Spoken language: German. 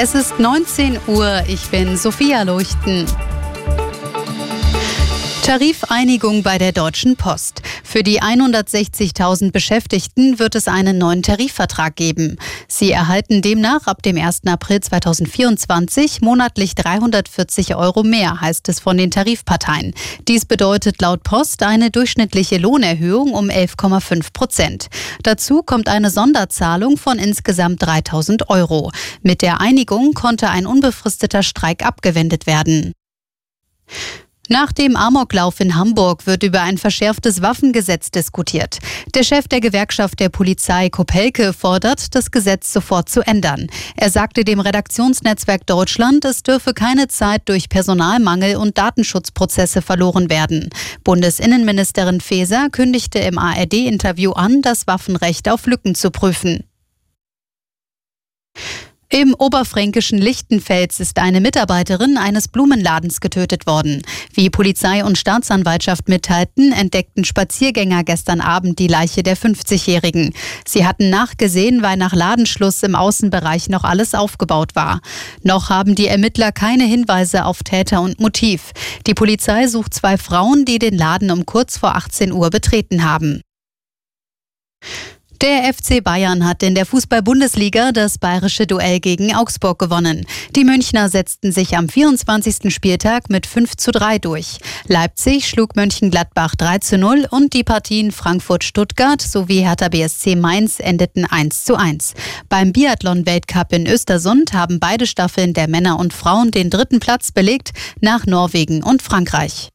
Es ist 19 Uhr. Ich bin Sophia Leuchten. Tarifeinigung bei der Deutschen Post. Für die 160.000 Beschäftigten wird es einen neuen Tarifvertrag geben. Sie erhalten demnach ab dem 1. April 2024 monatlich 340 Euro mehr, heißt es von den Tarifparteien. Dies bedeutet laut Post eine durchschnittliche Lohnerhöhung um 11,5 Prozent. Dazu kommt eine Sonderzahlung von insgesamt 3000 Euro. Mit der Einigung konnte ein unbefristeter Streik abgewendet werden. Nach dem Amoklauf in Hamburg wird über ein verschärftes Waffengesetz diskutiert. Der Chef der Gewerkschaft der Polizei Kopelke fordert, das Gesetz sofort zu ändern. Er sagte dem Redaktionsnetzwerk Deutschland, es dürfe keine Zeit durch Personalmangel und Datenschutzprozesse verloren werden. Bundesinnenministerin Faeser kündigte im ARD-Interview an, das Waffenrecht auf Lücken zu prüfen. Im oberfränkischen Lichtenfels ist eine Mitarbeiterin eines Blumenladens getötet worden. Wie Polizei und Staatsanwaltschaft mitteilten, entdeckten Spaziergänger gestern Abend die Leiche der 50-Jährigen. Sie hatten nachgesehen, weil nach Ladenschluss im Außenbereich noch alles aufgebaut war. Noch haben die Ermittler keine Hinweise auf Täter und Motiv. Die Polizei sucht zwei Frauen, die den Laden um kurz vor 18 Uhr betreten haben. Der FC Bayern hat in der Fußball-Bundesliga das bayerische Duell gegen Augsburg gewonnen. Die Münchner setzten sich am 24. Spieltag mit 5 zu 3 durch. Leipzig schlug Mönchengladbach 3 zu 0 und die Partien Frankfurt-Stuttgart sowie Hertha BSC Mainz endeten 1 zu 1. Beim Biathlon-Weltcup in Östersund haben beide Staffeln der Männer und Frauen den dritten Platz belegt nach Norwegen und Frankreich.